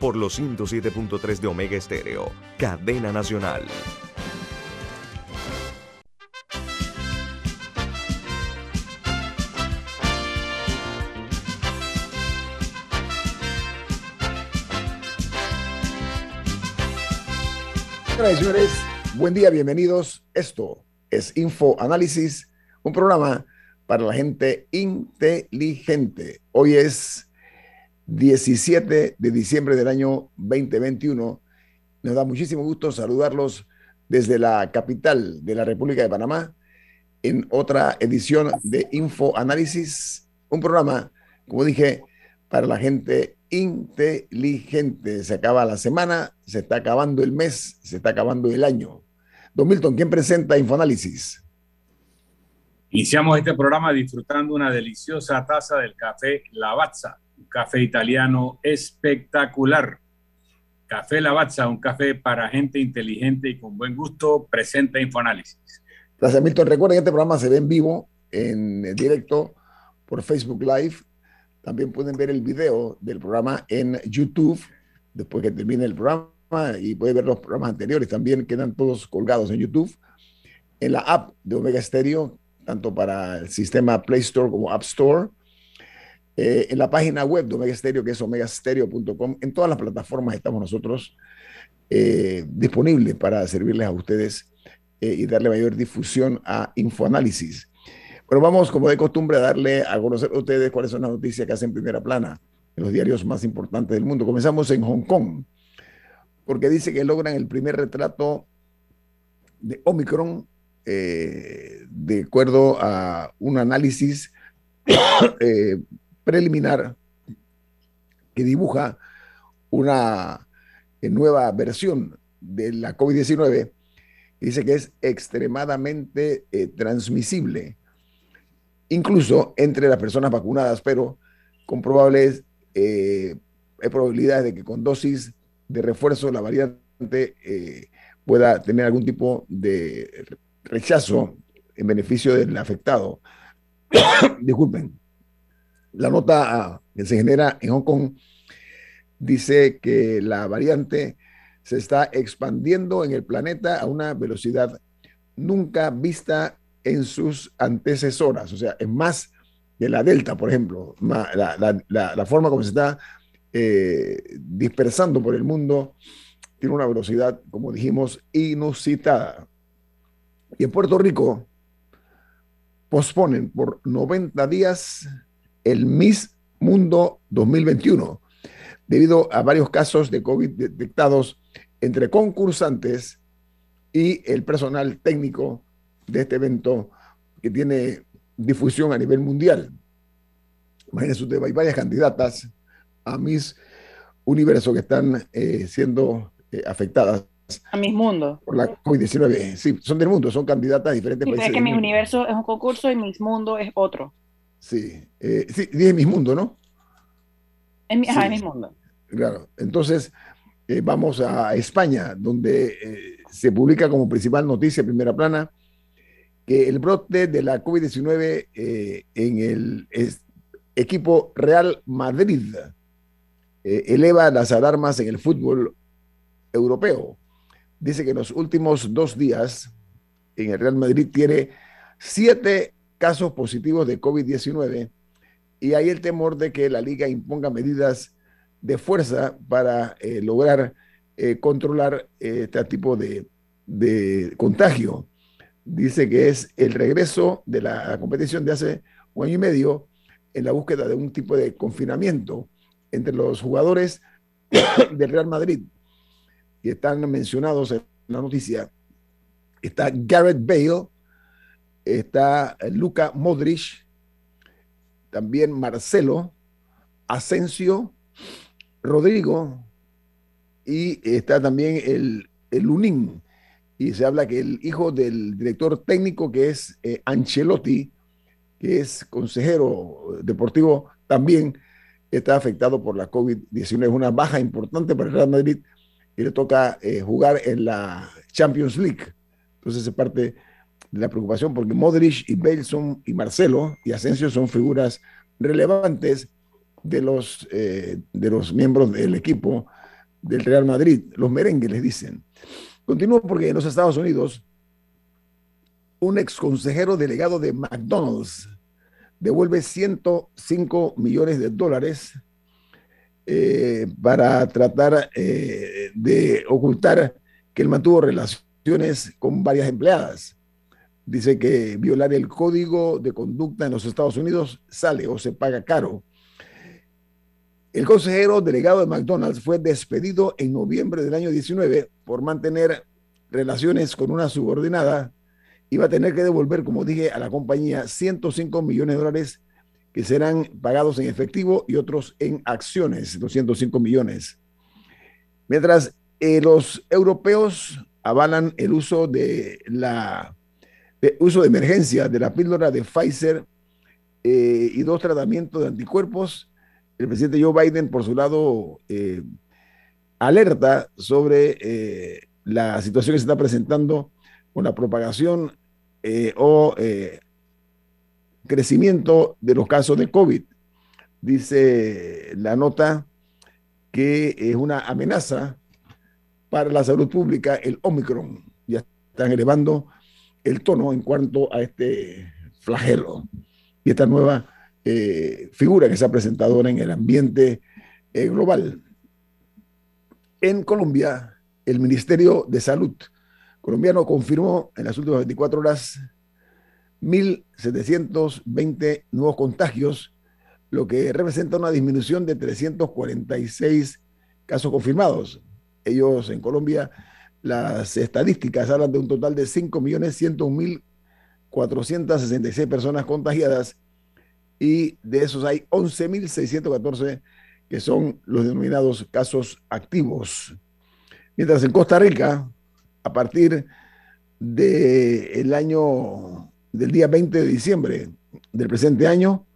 por los 107.3 de Omega Estéreo, cadena nacional. Y señores, buen día, bienvenidos. Esto es Info Análisis, un programa para la gente inteligente. Hoy es 17 de diciembre del año 2021. Nos da muchísimo gusto saludarlos desde la capital de la República de Panamá en otra edición de Info Análisis, un programa, como dije, para la gente inteligente. Se acaba la semana, se está acabando el mes, se está acabando el año. Don Milton, ¿quién presenta Infoanálisis? Iniciamos este programa disfrutando una deliciosa taza del café Lavazza, café italiano espectacular. Café Lavazza, un café para gente inteligente y con buen gusto, presenta Infoanálisis. Gracias, Milton. Recuerden que este programa se ve en vivo, en directo, por Facebook Live también pueden ver el video del programa en YouTube después que termine el programa y pueden ver los programas anteriores. También quedan todos colgados en YouTube. En la app de Omega Stereo, tanto para el sistema Play Store como App Store. Eh, en la página web de Omega Stereo, que es omegastereo.com. En todas las plataformas estamos nosotros eh, disponibles para servirles a ustedes eh, y darle mayor difusión a Infoanálisis. Pero vamos, como de costumbre, a darle a conocer a ustedes cuáles son las noticias que hacen primera plana en los diarios más importantes del mundo. Comenzamos en Hong Kong, porque dice que logran el primer retrato de Omicron eh, de acuerdo a un análisis eh, preliminar que dibuja una eh, nueva versión de la COVID-19. Dice que es extremadamente transmisible incluso entre las personas vacunadas, pero con probables eh, probabilidades de que con dosis de refuerzo la variante eh, pueda tener algún tipo de rechazo en beneficio del afectado. Disculpen. La nota que se genera en Hong Kong dice que la variante se está expandiendo en el planeta a una velocidad nunca vista en sus antecesoras, o sea, es más que la Delta, por ejemplo, la, forma como se está eh, dispersando por el mundo tiene una velocidad, como dijimos, inusitada. Y en Puerto Rico posponen por 90 días el Miss Mundo 2021 debido a varios casos de COVID detectados entre concursantes y el personal técnico de este evento que tiene difusión a nivel mundial. Imagínense ustedes, hay varias candidatas a mis universo que están eh, siendo eh, afectadas. A mis mundo. Por la COVID-19. Sí, son del mundo, son candidatas a diferentes países. Es que mis universo es un concurso y mis mundo es otro. Sí, eh, sí, dije mis mundo, ¿no? Es mi, ajá, mis mundo. Claro, entonces vamos a España, donde se publica como principal noticia, primera plana, que el brote de la COVID-19 eh, en el equipo Real Madrid eh, eleva las alarmas en el fútbol europeo. Dice que en los últimos dos días en el Real Madrid tiene siete casos positivos de COVID-19 y hay el temor de que la liga imponga medidas de fuerza para eh, lograr controlar este tipo de, de contagio dice que es el regreso de la competición de hace un año y medio en la búsqueda de un tipo de confinamiento entre los jugadores del Real Madrid que están mencionados en la noticia. Está Garrett Bale, está Luca Modric, también Marcelo, Asensio, Rodrigo, y está también el, el UNIN. Y se habla que el hijo del director técnico, que es eh, Ancelotti, que es consejero deportivo, también está afectado por la COVID-19. Es una baja importante para el Real Madrid y le toca eh, jugar en la Champions League. Entonces es parte de la preocupación porque Modric y Bale son, y Marcelo y Asensio son figuras relevantes de los, eh, de los miembros del equipo del Real Madrid, los merengues les dicen. Continúo porque en los Estados Unidos, un ex consejero delegado de McDonald's devuelve 105 millones de dólares eh, para tratar eh, de ocultar que él mantuvo relaciones con varias empleadas. Dice que violar el código de conducta en los Estados Unidos sale o se paga caro. El consejero delegado de McDonald's fue despedido en noviembre del año 19 por mantener relaciones con una subordinada va a tener que devolver, como dije, a la compañía 105 millones de dólares que serán pagados en efectivo y otros en acciones, 205 millones. Mientras eh, los europeos avalan el uso de la uso de emergencia de la píldora de Pfizer eh, y dos tratamientos de anticuerpos el presidente Joe Biden, por su lado, eh, alerta sobre eh, la situación que se está presentando con la propagación o crecimiento de los casos de COVID. Dice la nota que es una amenaza para la salud pública el Omicron. Ya están elevando el tono en cuanto a este flagelo y esta nueva eh, figura que se ha presentado en el ambiente eh, global. En Colombia, el Ministerio de Salud colombiano confirmó en las últimas 24 horas 1.720 nuevos contagios, lo que representa una disminución de 346 casos confirmados. Ellos en Colombia, las estadísticas hablan de un total de 5.101.466 personas contagiadas y de esos hay 11.614 que son los denominados casos activos. Mientras en Costa Rica, a partir del año, del día 20 de diciembre del presente año,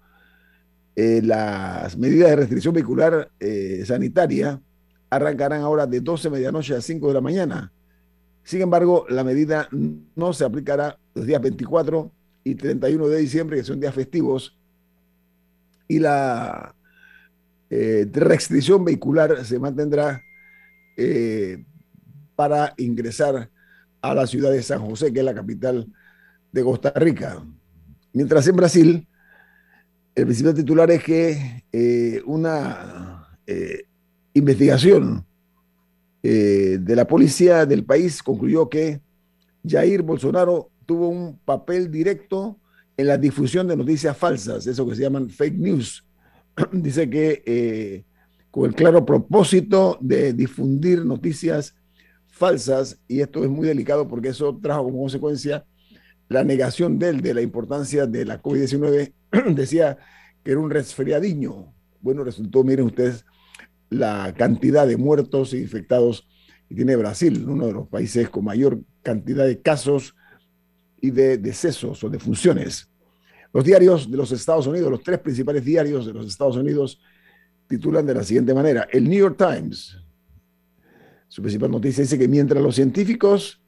eh, las medidas de restricción vehicular eh, sanitaria arrancarán ahora de 12 de medianoche a 5 de la mañana. Sin embargo, la medida no se aplicará los días 24 y 31 de diciembre, que son días festivos, y la eh, restricción vehicular se mantendrá eh, para ingresar a la ciudad de San José, que es la capital de Costa Rica. Mientras en Brasil, el principal titular es que eh, una investigación de la policía del país concluyó que Jair Bolsonaro tuvo un papel directo en la difusión de noticias falsas, eso que se llaman fake news. Dice que eh, con el claro propósito de difundir noticias falsas, y esto es muy delicado porque eso trajo como consecuencia la negación de él de la importancia de la COVID-19. Decía que era un resfriadiño. Bueno, resultó, miren ustedes, la cantidad de muertos e infectados que tiene Brasil, uno de los países con mayor cantidad de casos y de decesos o de funciones. Los diarios de los Estados Unidos, los tres principales diarios de los Estados Unidos, titulan de la siguiente manera. El New York Times, su principal noticia dice que mientras los científicos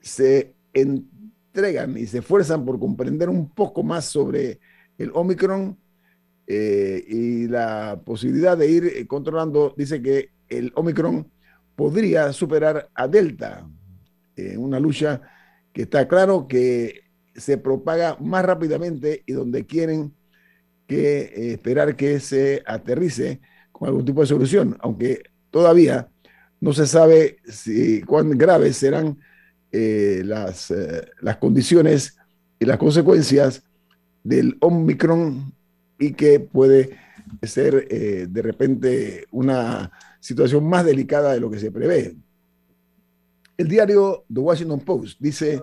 se entregan y se esfuerzan por comprender un poco más sobre el Omicron eh, y la posibilidad de ir eh, controlando, dice que el Omicron podría superar a Delta en una lucha que está claro que se propaga más rápidamente y donde quieren que eh, esperar que se aterrice con algún tipo de solución, aunque todavía no se sabe si, cuán graves serán las, las condiciones y las consecuencias del Omicron y que puede ser de repente una situación más delicada de lo que se prevé. El diario The Washington Post dice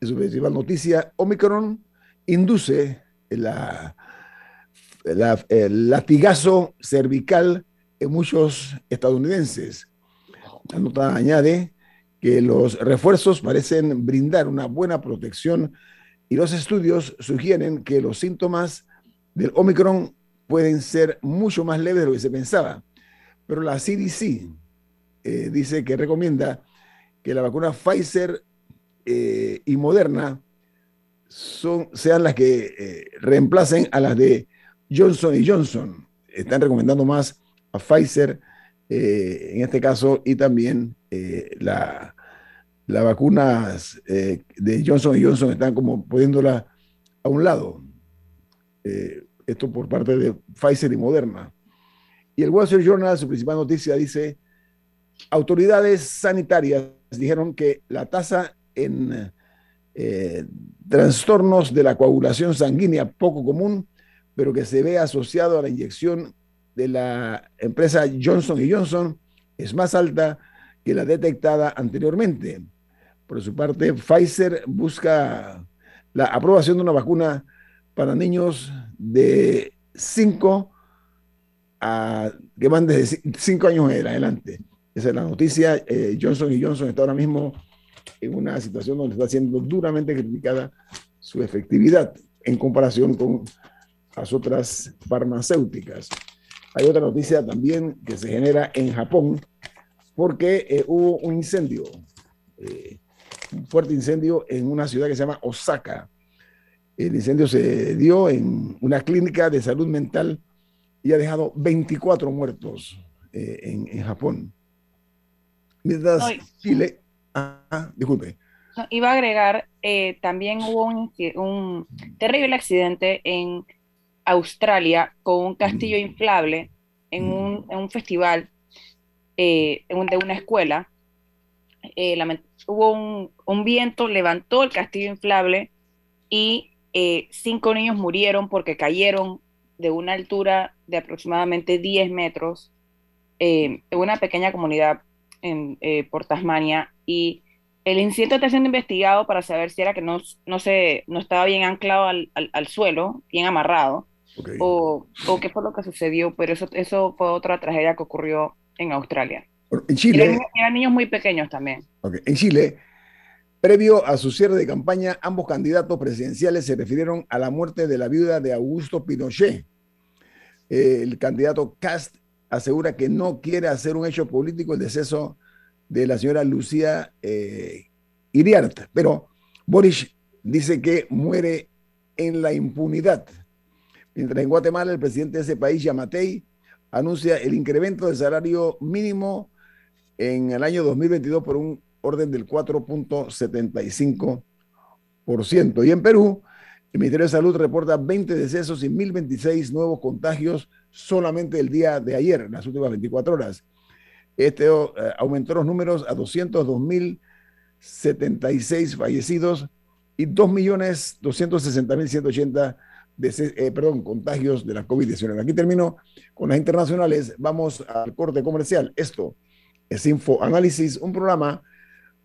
en su principal noticia, Omicron induce la, el latigazo cervical en muchos estadounidenses. La nota añade que los refuerzos parecen brindar una buena protección y los estudios sugieren que los síntomas del Omicron pueden ser mucho más leves de lo que se pensaba. Pero la CDC eh, dice que recomienda que la vacuna Pfizer eh, y Moderna son, sean las que eh, reemplacen a las de Johnson y Johnson. Están recomendando más a Pfizer en este caso y también la, las vacunas de Johnson y Johnson están como poniéndola a un lado. Esto por parte de Pfizer y Moderna. Y el Wall Street Journal, su principal noticia, dice, autoridades sanitarias dijeron que la tasa en eh, trastornos de la coagulación sanguínea poco común, pero que se ve asociado a la inyección de la empresa Johnson Johnson, es más alta que la detectada anteriormente. Por su parte, Pfizer busca la aprobación de una vacuna para niños de 5 que van desde cinco años en adelante. Esa es la noticia. Eh, Johnson y Johnson está ahora mismo en una situación donde está siendo duramente criticada su efectividad en comparación con las otras farmacéuticas. Hay otra noticia también que se genera en Japón porque eh, hubo un incendio, eh, un fuerte incendio en una ciudad que se llama Osaka. El incendio se dio en una clínica de salud mental y ha dejado 24 muertos eh, en, Japón. Mientras Chile, ah, disculpe. iba a agregar, eh, también hubo un, terrible accidente en Australia con un castillo mm. inflable en, mm. un, en un, festival eh, de una escuela. hubo un, un, viento, levantó el castillo inflable y cinco niños murieron porque cayeron de una altura de aproximadamente 10 metros eh, en una pequeña comunidad en, eh, por Tasmania y el incidente está siendo investigado para saber si era que no, no, se, no estaba bien anclado al, al, suelo, bien amarrado, o, o, qué fue lo que sucedió, pero eso, eso fue otra tragedia que ocurrió en Australia. En Chile. Eran, niños muy pequeños también. En Chile, previo a su cierre de campaña, ambos candidatos presidenciales se refirieron a la muerte de la viuda de Augusto Pinochet, el candidato Cast asegura que no quiere hacer un hecho político el deceso de la señora Lucía eh, Iriart, pero Boris dice que muere en la impunidad. Mientras en Guatemala el presidente de ese país, Yamatei, anuncia el incremento del salario mínimo en el año 2022 por un orden del 4.75%. Y en Perú, el Ministerio de Salud reporta 20 decesos y 1.026 nuevos contagios solamente el día de ayer, en las últimas 24 horas. Este eh, aumentó los números a 202.076 fallecidos y 2.260.180 eh, perdón, contagios de la COVID-19. Aquí termino con las internacionales. Vamos al corte comercial. Esto es Info Análisis, un programa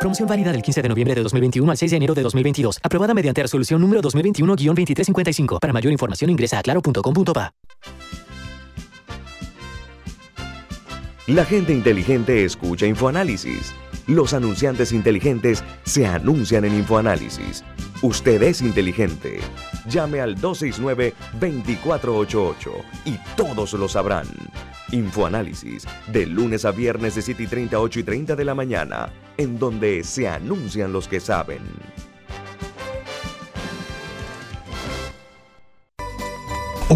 Promoción válida del 15 de noviembre de 2021 al 6 de enero de 2022. Aprobada mediante resolución número 2021-2355. Para mayor información ingresa a claro.com.pa. La gente inteligente escucha InfoAnálisis. Los anunciantes inteligentes se anuncian en InfoAnálisis. Usted es inteligente. Llame al 269-2488 y todos lo sabrán. Infoanálisis, de lunes a viernes de 7 y 30, 8 y 30 de la mañana, en donde se anuncian los que saben.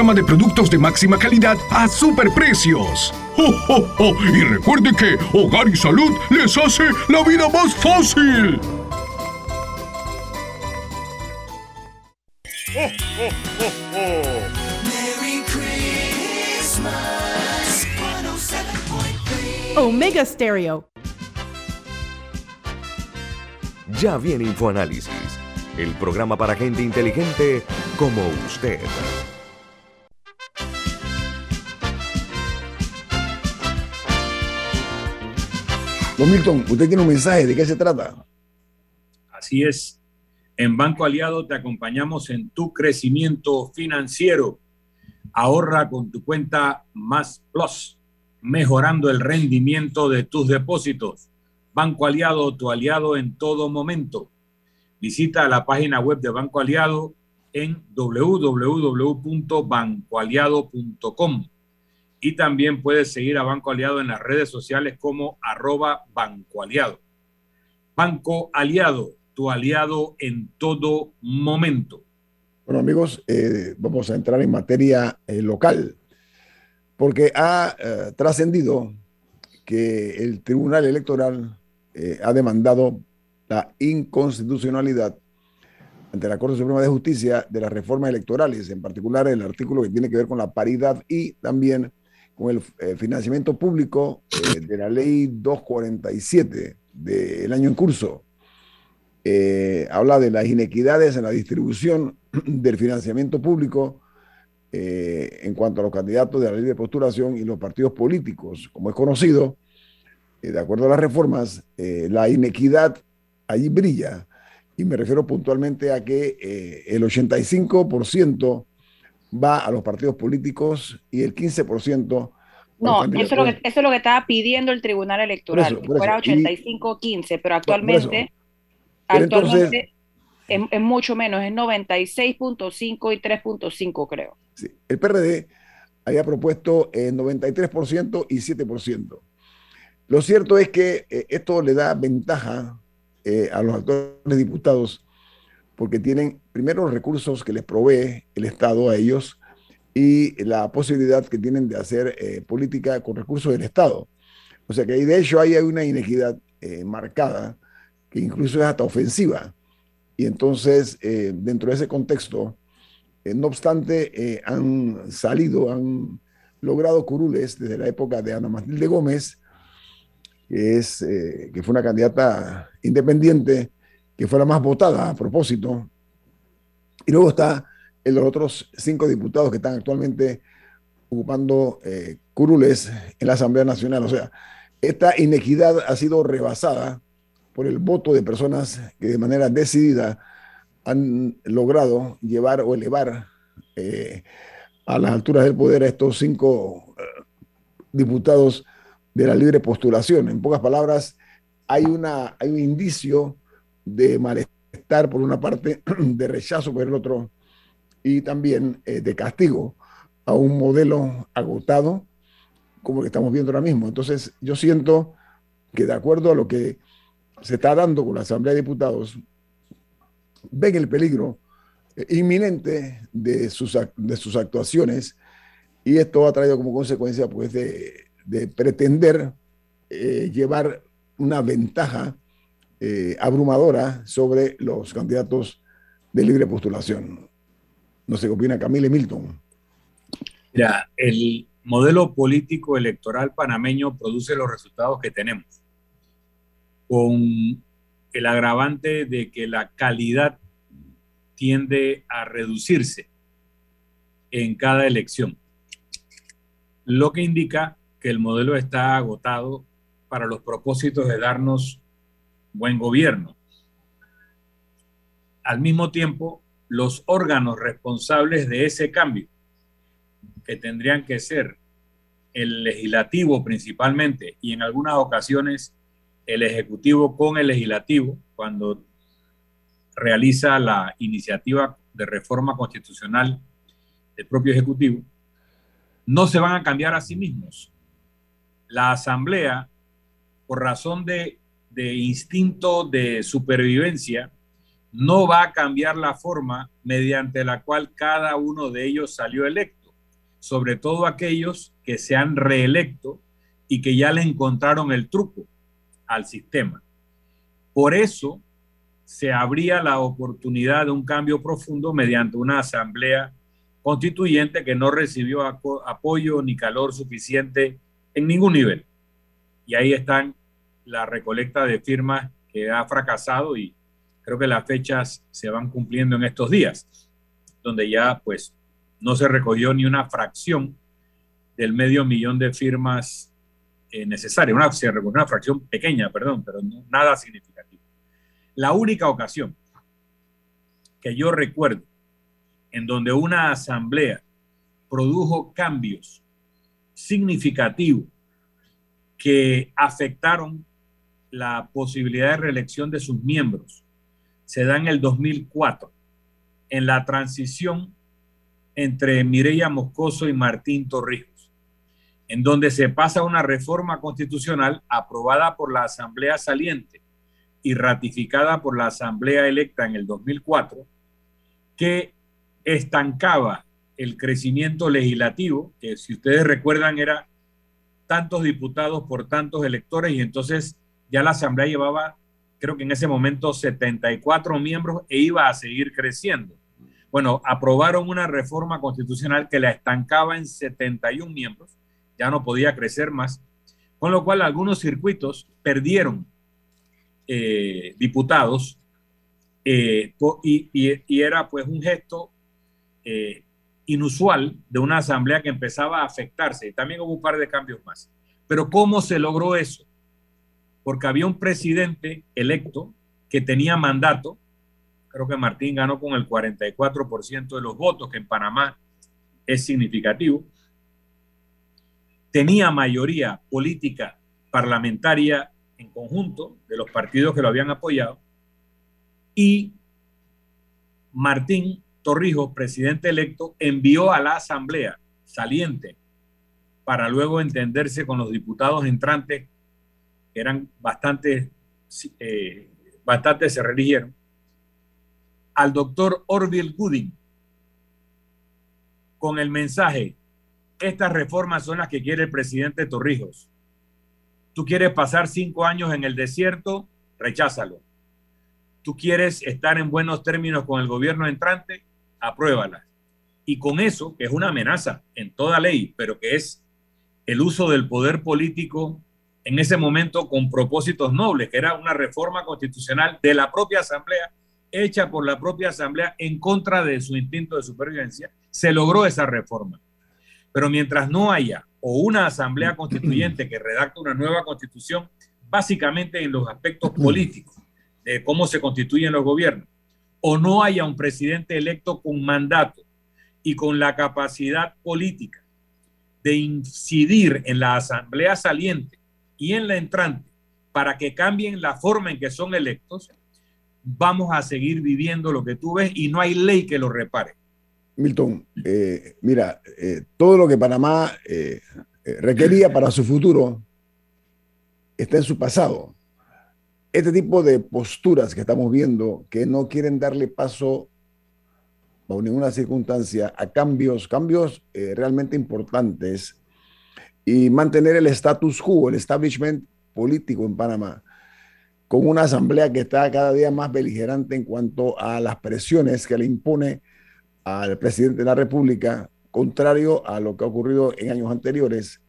de productos de máxima calidad a superprecios. ¡Oh, Y recuerde que Hogar y Salud les hace la vida más fácil. Omega Stereo. Ya viene InfoAnálisis, el programa para gente inteligente como usted. Don Milton, usted tiene un mensaje, ¿de qué se trata? Así es. En Banco Aliado te acompañamos en tu crecimiento financiero. Ahorra con tu cuenta Más Plus, mejorando el rendimiento de tus depósitos. Banco Aliado, tu aliado en todo momento. Visita la página web de Banco Aliado en www.bancoaliado.com y también puedes seguir a Banco Aliado en las redes sociales como arroba Banco Aliado. Banco Aliado, tu aliado en todo momento. Bueno amigos, eh, vamos a entrar en materia eh, local, porque ha eh, trascendido que el Tribunal Electoral ha demandado la inconstitucionalidad ante la Corte Suprema de Justicia de las reformas electorales, en particular el artículo que tiene que ver con la paridad y también con el eh, financiamiento público eh, de la ley 247 del año en curso. Eh, habla de las inequidades en la distribución del financiamiento público en cuanto a los candidatos de la ley de postulación y los partidos políticos. Como es conocido, de acuerdo a las reformas, la inequidad allí brilla. Y me refiero puntualmente a que el 85% va a los partidos políticos y el 15%... No, eso es, lo que, eso es lo que estaba pidiendo el Tribunal Electoral, que fuera 85-15, pero actualmente, actualmente es, mucho menos, es 96.5 y 3.5 creo. Sí, el PRD había propuesto eh, 93% y 7%. Lo cierto es que eh, esto le da ventaja eh, a los actuales diputados porque tienen primero los recursos que les provee el Estado a ellos y la posibilidad que tienen de hacer eh, política con recursos del Estado. O sea que de hecho hay una inequidad eh, marcada que incluso es hasta ofensiva. Y entonces, eh, dentro de ese contexto, no obstante, han salido, han logrado curules desde la época de Ana Matilde Gómez, que, es, que fue una candidata independiente, que fue la más votada a propósito. Y luego está en los otros cinco diputados que están actualmente ocupando eh, curules en la Asamblea Nacional. O sea, esta inequidad ha sido rebasada por el voto de personas que de manera decidida han logrado llevar o elevar eh, a las alturas del poder a estos cinco eh, diputados de la libre postulación. En pocas palabras, hay, una, hay un indicio de malestar por una parte, de rechazo por el otro y también eh, de castigo a un modelo agotado como el que estamos viendo ahora mismo. Entonces yo siento que de acuerdo a lo que se está dando con la Asamblea de Diputados, ven el peligro eh, inminente de sus, de sus actuaciones y esto ha traído como consecuencia pues de, pretender eh, llevar una ventaja abrumadora sobre los candidatos de libre postulación. No sé qué opina Camille Milton. Mira, el modelo político electoral panameño produce los resultados que tenemos, con el agravante de que la calidad tiende a reducirse en cada elección, lo que indica que el modelo está agotado para los propósitos de darnos buen gobierno. Al mismo tiempo, los órganos responsables de ese cambio que tendrían que ser el legislativo principalmente y en algunas ocasiones el ejecutivo con el legislativo cuando realiza la iniciativa de reforma constitucional del propio ejecutivo, no se van a cambiar a sí mismos. La asamblea, por razón de, de instinto de supervivencia, no va a cambiar la forma mediante la cual cada uno de ellos salió electo, sobre todo aquellos que se han reelecto y que ya le encontraron el truco al sistema. Por eso se abría la oportunidad de un cambio profundo mediante una asamblea constituyente que no recibió apoyo ni calor suficiente en ningún nivel. Y ahí están la recolecta de firmas que ha fracasado y creo que las fechas se van cumpliendo en estos días, donde ya pues no se recogió ni una fracción del medio millón de firmas eh, necesarias, una, una fracción pequeña, perdón, pero nada significativo. La única ocasión que yo recuerdo en donde una asamblea produjo cambios significativos que afectaron la posibilidad de reelección de sus miembros se da en el 2004, en la transición entre Mireya Moscoso y Martín Torrijos, en donde se pasa una reforma constitucional aprobada por la Asamblea saliente y ratificada por la Asamblea electa en el 2004, que estancaba el crecimiento legislativo, que si ustedes recuerdan era tantos diputados por tantos electores y entonces ya la Asamblea llevaba creo que en ese momento 74 miembros e iba a seguir creciendo. Bueno, aprobaron una reforma constitucional que la estancaba en 71 miembros, ya no podía crecer más, con lo cual algunos circuitos perdieron eh, diputados eh, y, era pues un gesto eh, inusual de una asamblea que empezaba a afectarse. También hubo un par de cambios más. Pero ¿cómo se logró eso? Porque había un presidente electo que tenía mandato, creo que Martín ganó con el 44% de los votos, que en Panamá es significativo, tenía mayoría política parlamentaria en conjunto de los partidos que lo habían apoyado, y Martín Torrijos, presidente electo, envió a la Asamblea saliente para luego entenderse con los diputados entrantes eran bastante, eh, bastante se religieron, al doctor Orville Gooding con el mensaje, estas reformas son las que quiere el presidente Torrijos. Tú quieres pasar cinco años en el desierto, recházalo. Tú quieres estar en buenos términos con el gobierno entrante, apruébalas. Y con eso, que es una amenaza en toda ley, pero que es el uso del poder político en ese momento con propósitos nobles, que era una reforma constitucional de la propia Asamblea, hecha por la propia Asamblea en contra de su instinto de supervivencia, se logró esa reforma. Pero mientras no haya o una Asamblea Constituyente que redacte una nueva constitución, básicamente en los aspectos políticos de cómo se constituyen los gobiernos, o no haya un presidente electo con mandato y con la capacidad política de incidir en la Asamblea saliente y en la entrante para que cambien la forma en que son electos, vamos a seguir viviendo lo que tú ves y no hay ley que lo repare. Milton, eh, mira, eh, todo lo que Panamá eh, requería para su futuro está en su pasado. Este tipo de posturas que estamos viendo, que no quieren darle paso bajo ninguna circunstancia a cambios, cambios realmente importantes y mantener el status quo, el establishment político en Panamá, con una asamblea que está cada día más beligerante en cuanto a las presiones que le impone al presidente de la República, contrario a lo que ha ocurrido en años anteriores,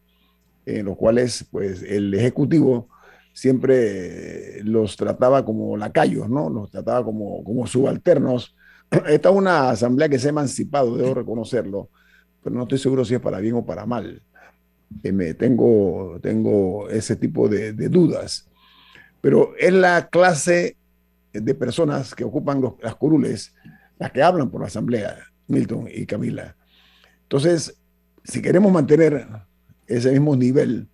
en los cuales pues, el Ejecutivo siempre los trataba como lacayos, ¿no? Los trataba como, como subalternos. Esta es una asamblea que se ha emancipado, debo reconocerlo, pero no estoy seguro si es para bien o para mal me tengo, tengo ese tipo de, dudas. Pero es la clase de personas que ocupan las curules las que hablan por la Asamblea, Milton y Camila. Entonces, si queremos mantener ese mismo nivel,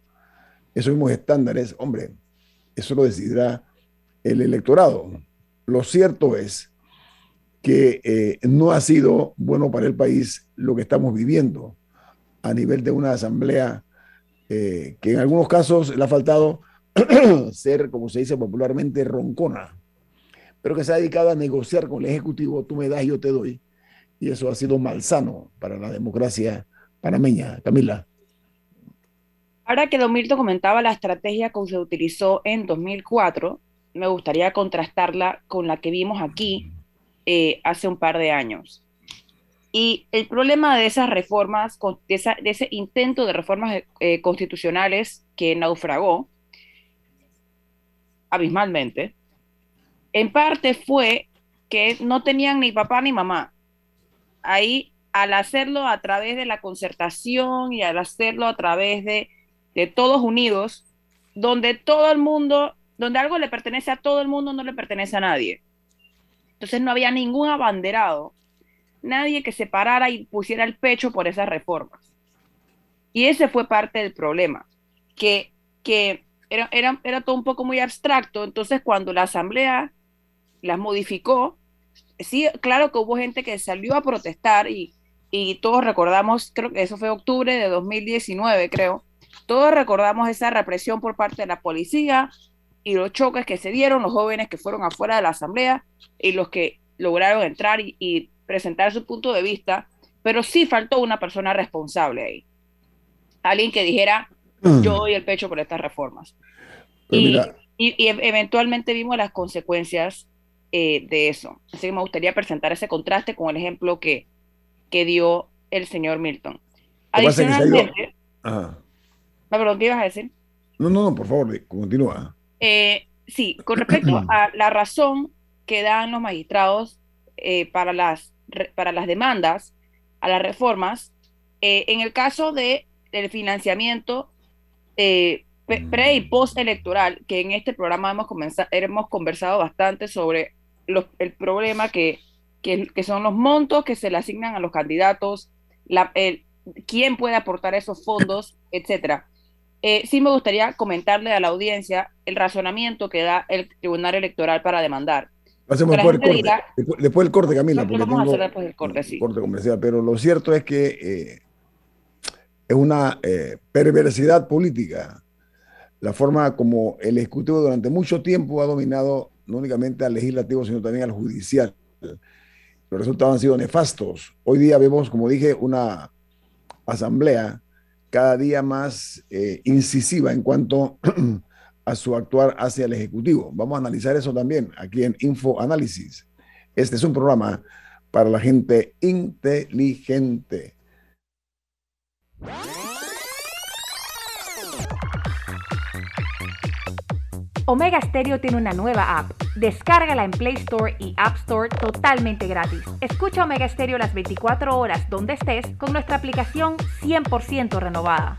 esos mismos estándares, hombre, eso lo decidirá el electorado. Lo cierto es que eh, no ha sido bueno para el país lo que estamos viviendo a nivel de una asamblea eh, que en algunos casos le ha faltado ser, como se dice popularmente, roncona, pero que se ha dedicado a negociar con el Ejecutivo, tú me das, yo te doy, y eso ha sido malsano para la democracia panameña. Camila. Ahora que Don comentaba la estrategia que se utilizó en 2004, me gustaría contrastarla con la que vimos aquí eh, hace un par de años. Y el problema de esas reformas, de, ese intento de reformas eh, constitucionales que naufragó abismalmente, en parte fue que no tenían ni papá ni mamá. Ahí, al hacerlo a través de la concertación y al hacerlo a través de, de todos unidos, donde todo el mundo, donde algo le pertenece a todo el mundo, no le pertenece a nadie. Entonces no había ningún abanderado nadie que se parara y pusiera el pecho por esas reformas. Y ese fue parte del problema, que, que era, era, era todo un poco muy abstracto. Entonces, cuando la Asamblea las modificó, sí, claro que hubo gente que salió a protestar y, y todos recordamos, creo que eso fue octubre de 2019, creo, todos recordamos esa represión por parte de la policía y los choques que se dieron, los jóvenes que fueron afuera de la asamblea y los que lograron entrar y presentar su punto de vista, pero sí faltó una persona responsable ahí. Alguien que dijera, mm. yo doy el pecho por estas reformas. Y, y, eventualmente vimos las consecuencias eh, de eso. Así que me gustaría presentar ese contraste con el ejemplo que, que dio el señor Milton. Adicionalmente, perdón, ¿qué ibas a decir? No, no, no, por favor, continúa. Eh, sí, con respecto a la razón que dan los magistrados eh, para las para las demandas a las reformas, eh, en el caso de el financiamiento eh, pre y post electoral, que en este programa hemos, hemos conversado bastante sobre el problema que, que, son los montos que se le asignan a los candidatos, la, el, quién puede aportar esos fondos, etcétera. Eh, sí me gustaría comentarle a la audiencia el razonamiento que da el Tribunal Electoral para demandar. Hacemos después, corte, después, del corte, Camila. Porque vamos a hacer después del corte, sí. Corte comercial, pero lo cierto es que eh, es una eh, perversidad política la forma como el Ejecutivo durante mucho tiempo ha dominado no únicamente al legislativo, sino también al judicial. Los resultados han sido nefastos. Hoy día vemos, como dije, una asamblea cada día más eh, incisiva en cuanto a su actuar hacia el Ejecutivo. Vamos a analizar eso también aquí en Info Análisis. Este es un programa para la gente inteligente. Omega Stereo tiene una nueva app. Descárgala en Play Store y App Store totalmente gratis. Escucha Omega Stereo las 24 horas donde estés con nuestra aplicación 100% renovada.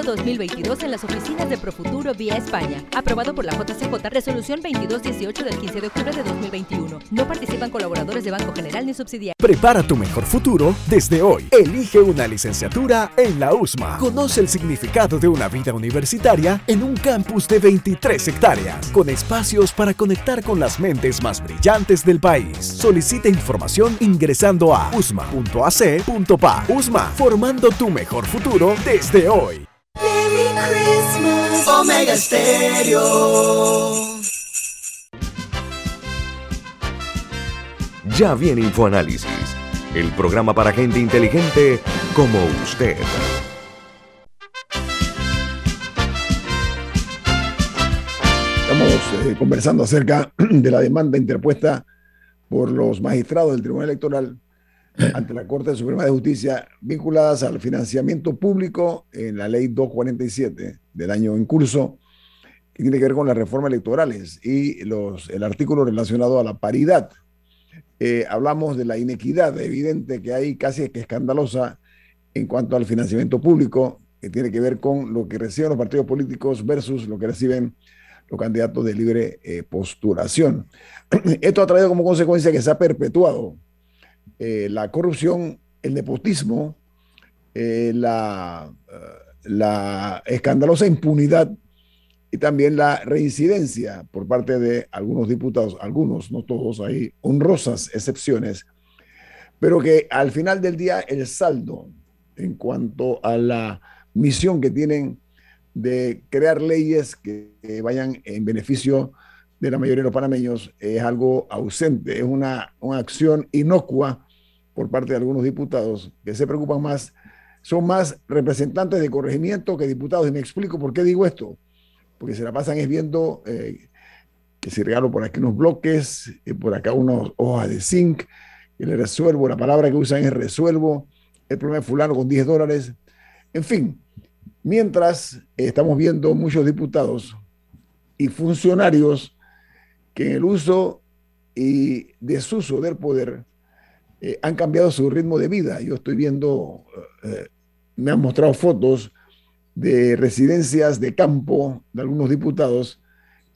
2022 en las oficinas de Profuturo vía España. Aprobado por la JCJ Resolución 2218 del 15 de octubre de 2021. No participan colaboradores de Banco General ni subsidiarios. Prepara tu mejor futuro desde hoy. Elige una licenciatura en la USMA. Conoce el significado de una vida universitaria en un campus de 23 hectáreas, con espacios para conectar con las mentes más brillantes del país. Solicita información ingresando a usma.ac.pa. USMA, formando tu mejor futuro desde hoy. Christmas. Omega Stereo. Ya viene InfoAnálisis, el programa para gente inteligente como usted. Estamos eh, conversando acerca de la demanda interpuesta por los magistrados del Tribunal Electoral ante la Corte Suprema de Justicia vinculadas al financiamiento público en la ley 247 del año en curso, que tiene que ver con las reformas electorales y los, el artículo relacionado a la paridad. Eh, hablamos de la inequidad evidente que hay, casi que escandalosa, en cuanto al financiamiento público, que tiene que ver con lo que reciben los partidos políticos versus lo que reciben los candidatos de libre eh, postulación. Esto ha traído como consecuencia que se ha perpetuado eh, la corrupción, el nepotismo, eh, la, la escandalosa impunidad y también la reincidencia por parte de algunos diputados, algunos, no todos, hay honrosas excepciones, pero que al final del día el saldo en cuanto a la misión que tienen de crear leyes que, vayan en beneficio de la mayoría de los panameños es algo ausente, es una, una acción inocua por parte de algunos diputados que se preocupan más, son más representantes de corregimiento que diputados. Y me explico por qué digo esto, porque se la pasan es viendo eh, que si regalo por aquí unos bloques, eh, por acá unas hojas de zinc, y le resuelvo, la palabra que usan es resuelvo, el problema de fulano con 10 dólares, en fin, Mientras estamos viendo muchos diputados y funcionarios que en el uso y desuso del poder eh, han cambiado su ritmo de vida. Yo estoy viendo, eh, me han mostrado fotos de residencias de campo de algunos diputados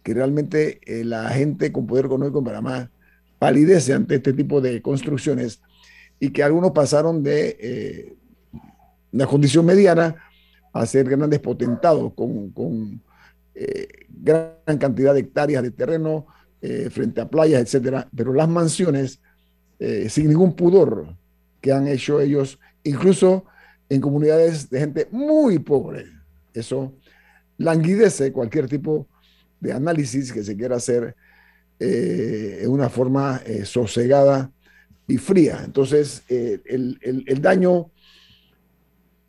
que realmente eh, la gente con poder económico en Panamá palidece ante este tipo de construcciones y que algunos pasaron de una condición mediana a ser grandes potentados con, eh, gran cantidad de hectáreas de terreno frente a playas, etcétera, pero las mansiones eh, sin ningún pudor que han hecho ellos, incluso en comunidades de gente muy pobre. Eso languidece cualquier tipo de análisis que se quiera hacer en una forma sosegada y fría. Entonces, el, el daño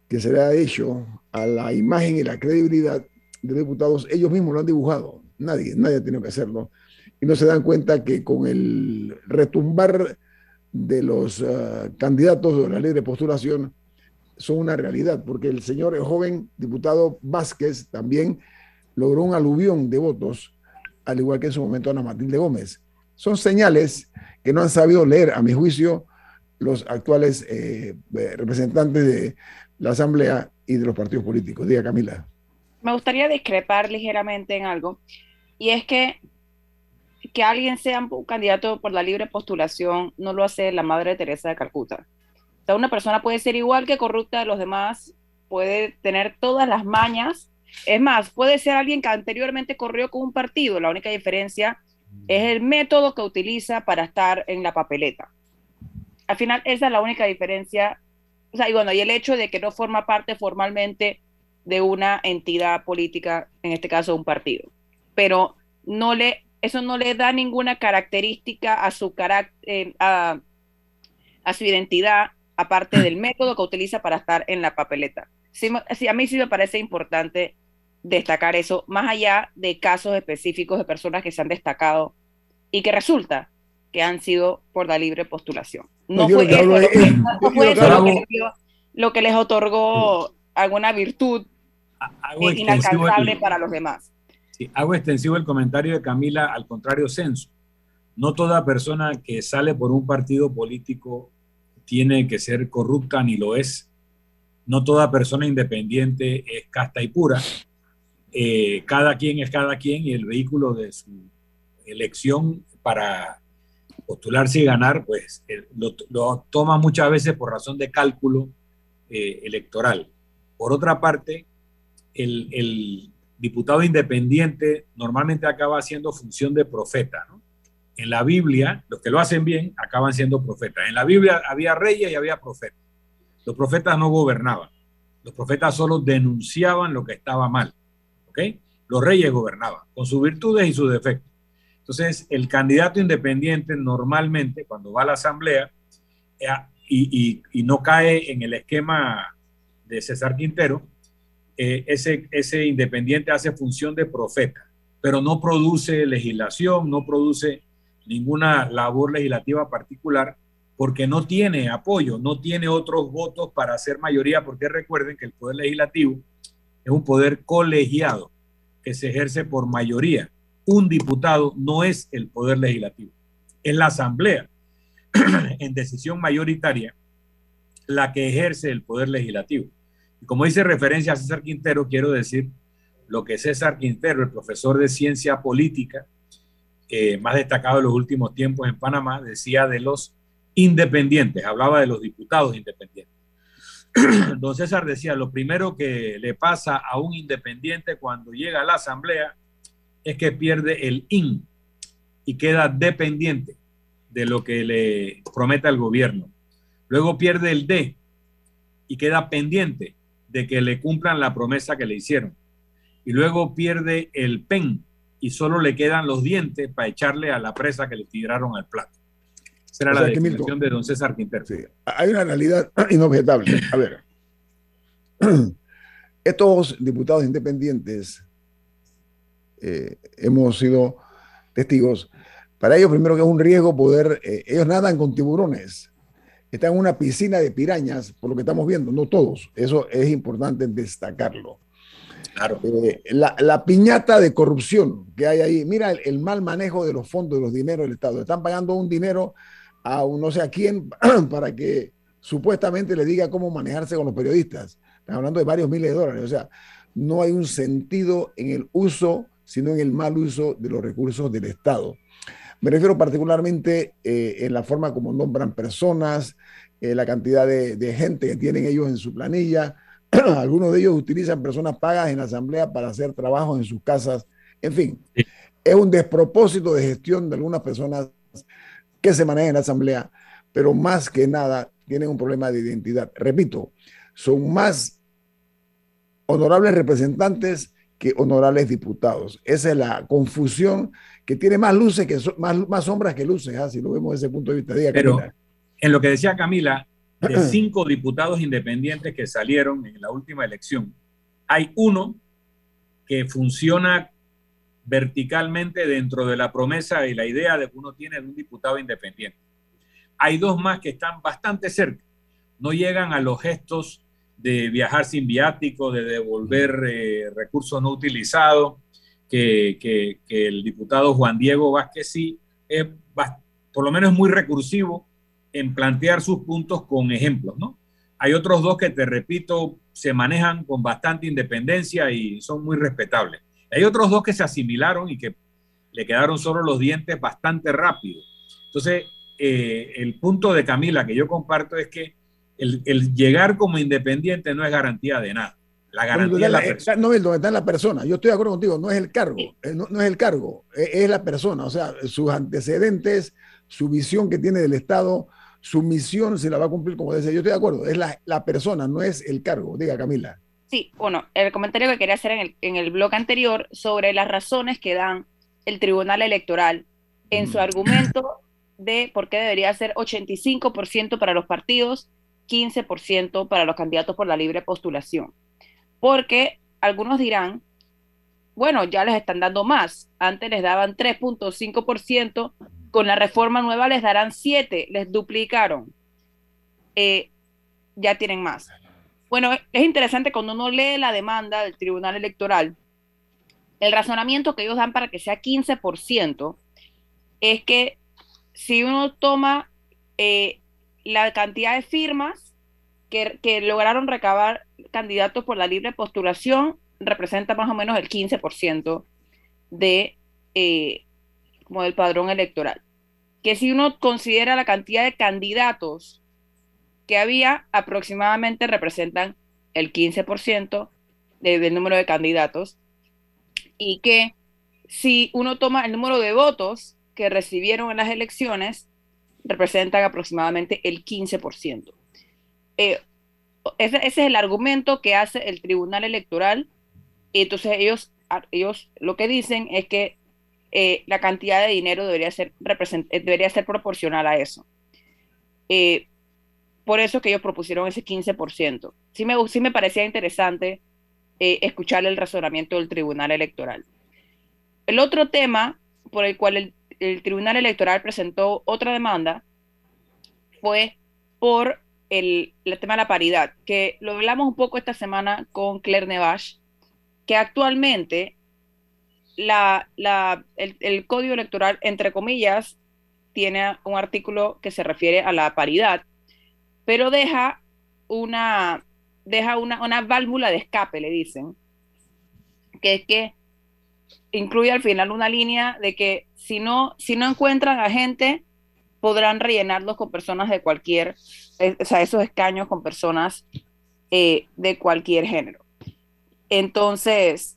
que se le ha hecho a la imagen y la credibilidad de diputados, ellos mismos lo han dibujado. Nadie, nadie ha tenido que hacerlo. Y no se dan cuenta que con el retumbar de los uh, candidatos de la ley de postulación son una realidad, porque el señor joven diputado Vázquez también logró un aluvión de votos, al igual que en su momento Ana Matilde Gómez. Son señales que no han sabido leer, a mi juicio, los actuales eh, representantes de la Asamblea y de los partidos políticos. Diga, Camila. Me gustaría discrepar ligeramente en algo, y es que que alguien sea un candidato por la libre postulación no lo hace la Madre Teresa de Calcuta. O sea, una persona puede ser igual que corrupta de los demás, puede tener todas las mañas. Es más, puede ser alguien que anteriormente corrió con un partido. La única diferencia es el método que utiliza para estar en la papeleta. Al final, esa es la única diferencia o sea, y bueno, y el hecho de que no forma parte formalmente de una entidad política, en este caso un partido. Pero no le, eso no le da ninguna característica a su carácter, eh, a, su identidad, aparte del método que utiliza para estar en la papeleta. Sí, a mí sí me parece importante destacar eso, más allá de casos específicos de personas que se han destacado y que resulta que han sido por la libre postulación. No, fue, eso, lo, que les otorgó alguna virtud inalcanzable para los demás. Sí, hago extensivo el comentario de Camila al contrario censo. No toda persona que sale por un partido político tiene que ser corrupta ni lo es. No toda persona independiente es casta y pura. Eh, cada quien es cada quien y el vehículo de su elección para postularse y ganar, pues eh, lo, toma muchas veces por razón de cálculo eh, electoral. Por otra parte, el, diputado independiente normalmente acaba siendo función de profeta. En la Biblia, los que lo hacen bien acaban siendo profetas. En la Biblia había reyes y había profetas. Los profetas no gobernaban. Los profetas solo denunciaban lo que estaba mal. ¿ok? Los reyes gobernaban con sus virtudes y sus defectos. Entonces, el candidato independiente normalmente, cuando va a la asamblea eh, y, no cae en el esquema de César Quintero, eh, ese, ese independiente hace función de profeta, pero no produce legislación, no produce ninguna labor legislativa particular, porque no tiene apoyo, no tiene otros votos para hacer mayoría, porque recuerden que el poder legislativo es un poder colegiado que se ejerce por mayoría. Un diputado no es el poder legislativo, es la asamblea en decisión mayoritaria la que ejerce el poder legislativo. Como dice referencia a César Quintero, quiero decir lo que César Quintero, el profesor de ciencia política, más destacado en los últimos tiempos en Panamá, decía de los independientes, hablaba de los diputados independientes. Don César decía, lo primero que le pasa a un independiente cuando llega a la asamblea es que pierde el IN y queda dependiente de lo que le prometa el gobierno. Luego pierde el D y queda pendiente de que le cumplan la promesa que le hicieron. Y luego pierde el PEN y solo le quedan los dientes para echarle a la presa que le tiraron al plato. Esa era la definición de don César Quintero. Hay una realidad inobjetable. A ver, estos diputados independientes eh, hemos sido testigos. Para ellos, primero que es un riesgo poder, eh, ellos nadan con tiburones, están en una piscina de pirañas, por lo que estamos viendo, no todos, eso es importante destacarlo. Claro. Eh, la, piñata de corrupción que hay ahí, mira el, mal manejo de los fondos, de los dineros del Estado. Están pagando un dinero a un no sé a quién para que supuestamente le diga cómo manejarse con los periodistas. Están hablando de varios miles de dólares. O sea, no hay un sentido en el uso, sino en el mal uso de los recursos del Estado. Me refiero particularmente eh, en la forma como nombran personas, eh, la cantidad de, de, gente que tienen ellos en su planilla. Algunos de ellos utilizan personas pagas en la asamblea para hacer trabajos en sus casas. En fin, es un despropósito de gestión de algunas personas que se manejan en la asamblea, pero más que nada tienen un problema de identidad. Repito, son más honorables representantes que honorables diputados. Esa es la confusión que tiene más luces que más, más sombras que luces, ¿ah? si lo vemos desde ese punto de vista. Pero en lo que decía Camila, de cinco diputados independientes que salieron en la última elección, hay uno que funciona verticalmente dentro de la promesa y la idea de que uno tiene de un diputado independiente. Hay dos más que están bastante cerca, no llegan a los gestos de viajar sin viático, de devolver eh, recursos no utilizados, que, que, el diputado Juan Diego Vázquez sí es por lo menos muy recursivo en plantear sus puntos con ejemplos, ¿no? Hay otros dos que, te repito, se manejan con bastante independencia y son muy respetables. Hay otros dos que se asimilaron y que le quedaron solo los dientes bastante rápido. Entonces, eh, el punto de Camila que yo comparto es que el, llegar como independiente no es garantía de nada. La garantía es la persona. No, donde está la persona. Yo estoy de acuerdo contigo, no es el cargo, eh, no, es el cargo, es, es, la persona. O sea, sus antecedentes, su visión que tiene del Estado, su misión se la va a cumplir como decía. Yo estoy de acuerdo, es la, la persona, no es el cargo. Diga, Camila. Sí, bueno, el comentario que quería hacer en el, en el blog anterior sobre las razones que dan el Tribunal Electoral en su mm. argumento de por qué debería ser 85% para los partidos 15% para los candidatos por la libre postulación. Porque algunos dirán, bueno, ya les están dando más. Antes les daban 3.5%, con la reforma nueva les darán 7, les duplicaron. Eh, ya tienen más. Bueno, es interesante cuando uno lee la demanda del Tribunal Electoral, el razonamiento que ellos dan para que sea 15% es que si uno toma eh, la cantidad de firmas que, lograron recabar candidatos por la libre postulación representa más o menos el 15% de, eh, como del padrón electoral. Que si uno considera la cantidad de candidatos que había, aproximadamente representan el 15% del número de candidatos. Y que si uno toma el número de votos que recibieron en las elecciones, representan aproximadamente el 15%. Eh, ese, es el argumento que hace el Tribunal Electoral. Entonces ellos, ellos lo que dicen es que eh, la cantidad de dinero debería ser, eh, debería ser proporcional a eso. por eso que ellos propusieron ese 15%. Sí me, sí me parecía interesante escuchar el razonamiento del Tribunal Electoral. El otro tema por el cual el, el Tribunal Electoral presentó otra demanda fue por el, tema de la paridad, que lo hablamos un poco esta semana con Claire Nevache, que actualmente la, el, el, código electoral, entre comillas, tiene un artículo que se refiere a la paridad, pero deja una, deja una, una válvula de escape, le dicen, que es que incluye al final una línea de que si no, si no encuentran a gente, podrán rellenarlos con personas de cualquier, eh, o sea, esos escaños con personas eh, de cualquier género. Entonces,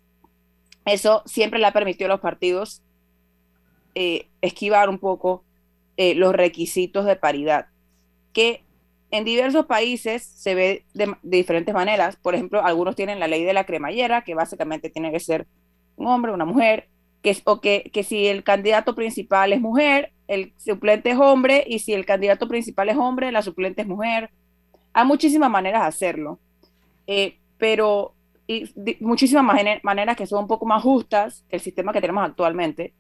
eso siempre le ha a los partidos eh, esquivar un poco los requisitos de paridad, que en diversos países se ve de, diferentes maneras. Por ejemplo, algunos tienen la ley de la cremallera, que básicamente tiene que ser un hombre, una mujer, que, o que, que si el candidato principal es mujer, el suplente es hombre, y si el candidato principal es hombre, la suplente es mujer. Hay muchísimas maneras de hacerlo, eh, pero y muchísimas maneras que son un poco más justas que el sistema que tenemos actualmente,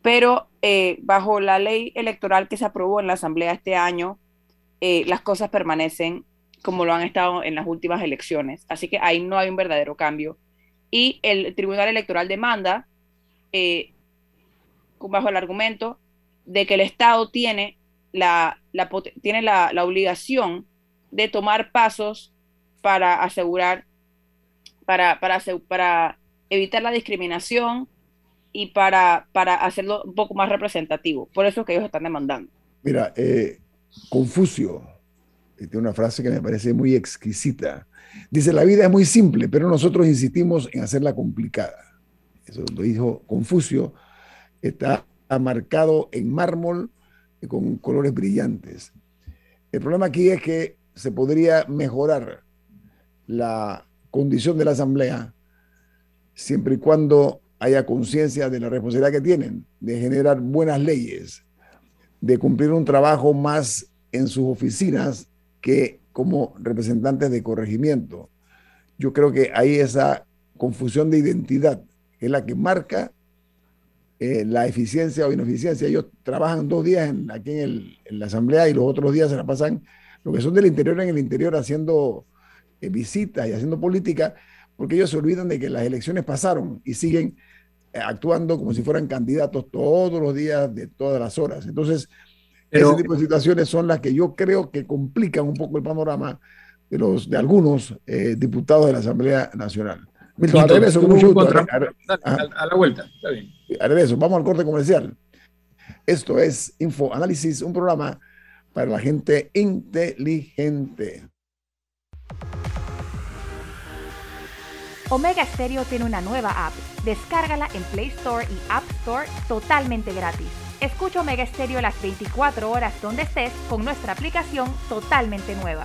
pero eh, bajo la ley electoral que se aprobó en la Asamblea este año, eh, las cosas permanecen como lo han estado en las últimas elecciones. Así que ahí no hay un verdadero cambio. Y el Tribunal Electoral demanda, eh, bajo el argumento de que el Estado tiene la, la tiene la, obligación de tomar pasos para asegurar, para, para, para evitar la discriminación y para, para hacerlo un poco más representativo. Por eso es que ellos están demandando. Mira, eh, Confucio tiene una frase que me parece muy exquisita. Dice, la vida es muy simple, pero nosotros insistimos en hacerla complicada. Eso lo dijo Confucio. Está marcado en mármol con colores brillantes. El problema aquí es que se podría mejorar la condición de la Asamblea siempre y cuando haya conciencia de la responsabilidad que tienen de generar buenas leyes, de cumplir un trabajo más en sus oficinas que como representantes de corregimiento. Yo creo que hay esa confusión de identidad, que es la que marca eh, la eficiencia o ineficiencia. Ellos trabajan dos días en, aquí en, la asamblea y los otros días se la pasan, lo que son del interior en el interior, haciendo eh, visitas y haciendo política, porque ellos se olvidan de que las elecciones pasaron y siguen eh, actuando como si fueran candidatos todos los días de todas las horas. Entonces, Pero, ese tipo de situaciones son las que yo creo que complican un poco el panorama de, los, de algunos eh, diputados de la Asamblea Nacional. Milton, a regreso, con mucho gusto. A, a, la vuelta, está bien. A regreso, vamos al corte comercial. Esto es Info Análisis, un programa para la gente inteligente. Omega Stereo tiene una nueva app. Descárgala en Play Store y App Store totalmente gratis. Escucha Omega Stereo las 24 horas donde estés con nuestra aplicación totalmente nueva.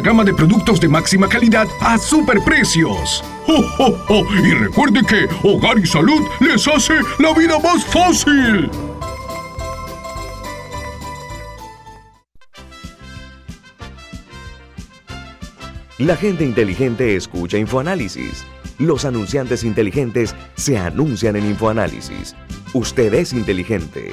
gama de productos de máxima calidad a superprecios. ¡Oh, oh, oh! Y recuerde que Hogar y Salud les hace la vida más fácil. La gente inteligente escucha InfoAnálisis. Los anunciantes inteligentes se anuncian en InfoAnálisis. Usted es inteligente.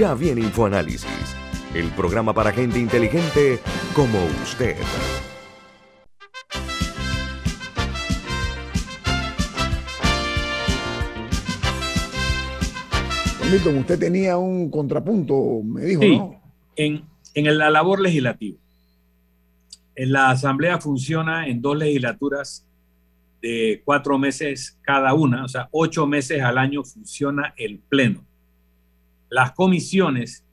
Ya viene InfoAnálisis, el programa para gente inteligente como usted. Milton, usted tenía un contrapunto, me dijo, Sí, ¿no? en, en la labor legislativa. En la Asamblea funciona en dos legislaturas de cuatro meses cada una, o sea, ocho meses al año funciona el Pleno. Las comisiones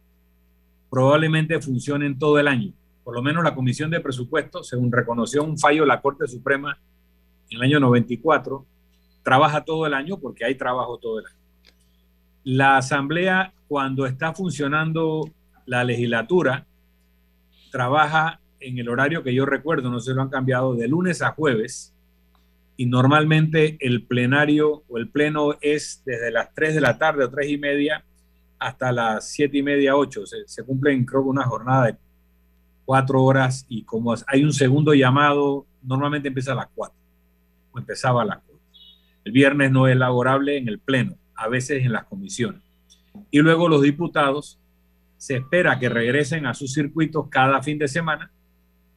probablemente funcionen todo el año. Por lo menos la Comisión de Presupuestos, según reconoció un fallo de la Corte Suprema en el año 94, trabaja todo el año porque hay trabajo todo el año. La Asamblea, cuando está funcionando la legislatura, trabaja en el horario que yo recuerdo, no se lo han cambiado, de lunes a jueves, y normalmente el plenario o el pleno es desde las 3 de la tarde o 3 y media hasta las 7 y media, 8. Se, se cumplen, creo que una jornada de cuatro horas y como hay un segundo llamado, normalmente empieza a las 4 o empezaba a las 4. El viernes no es laborable en el pleno, a veces en las comisiones. Y luego los diputados se espera que regresen a sus circuitos cada fin de semana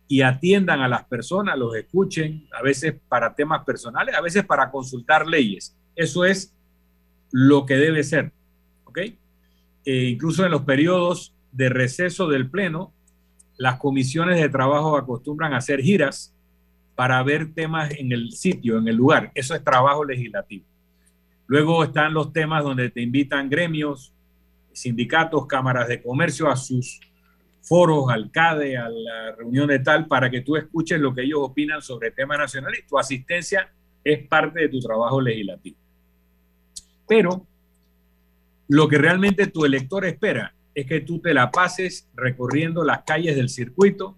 y atiendan a las personas, los escuchen, a veces para temas personales, a veces para consultar leyes. Eso es lo que debe ser. ¿Ok? Eh, incluso en los periodos de receso del Pleno, las comisiones de trabajo acostumbran a hacer giras para ver temas en el sitio, en el lugar. Eso es trabajo legislativo. Luego están los temas donde te invitan gremios, sindicatos, cámaras de comercio a sus foros, al CADE, a la reunión de tal, para que tú escuches lo que ellos opinan sobre temas nacionales tu asistencia es parte de tu trabajo legislativo. Pero lo que realmente tu elector espera es que tú te la pases recorriendo las calles del circuito,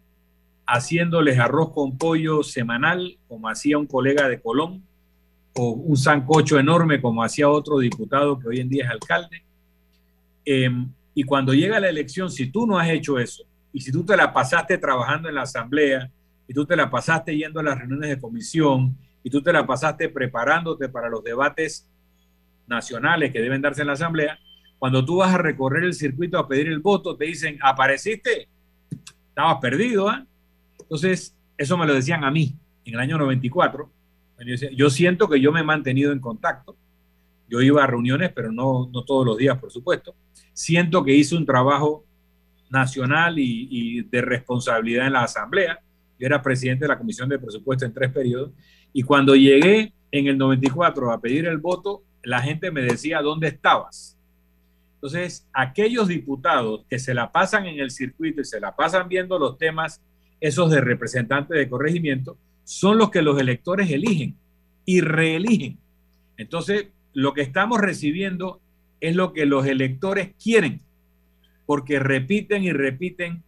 haciéndoles arroz con pollo semanal, como hacía un colega de Colón, o un sancocho enorme, como hacía otro diputado que hoy en día es alcalde. Eh, y cuando llega la elección, si tú no has hecho eso, y si tú te la pasaste trabajando en la asamblea, y tú te la pasaste yendo a las reuniones de comisión, y tú te la pasaste preparándote para los debates nacionales que deben darse en la asamblea, cuando tú vas a recorrer el circuito a pedir el voto, te dicen, apareciste, estabas perdido. ¿ah? Entonces, eso me lo decían a mí en el año 94. Yo siento que yo me he mantenido en contacto. Yo iba a reuniones, pero no, no todos los días, por supuesto. Siento que hice un trabajo nacional y, y, de responsabilidad en la Asamblea. Yo era presidente de la Comisión de Presupuesto en tres periodos. Y cuando llegué en el 94 a pedir el voto, la gente me decía, ¿dónde estabas? Entonces, aquellos diputados que se la pasan en el circuito y se la pasan viendo los temas, esos de representantes de corregimiento, son los que los electores eligen y reeligen. Entonces, lo que estamos recibiendo es lo que los electores quieren, porque repiten y repiten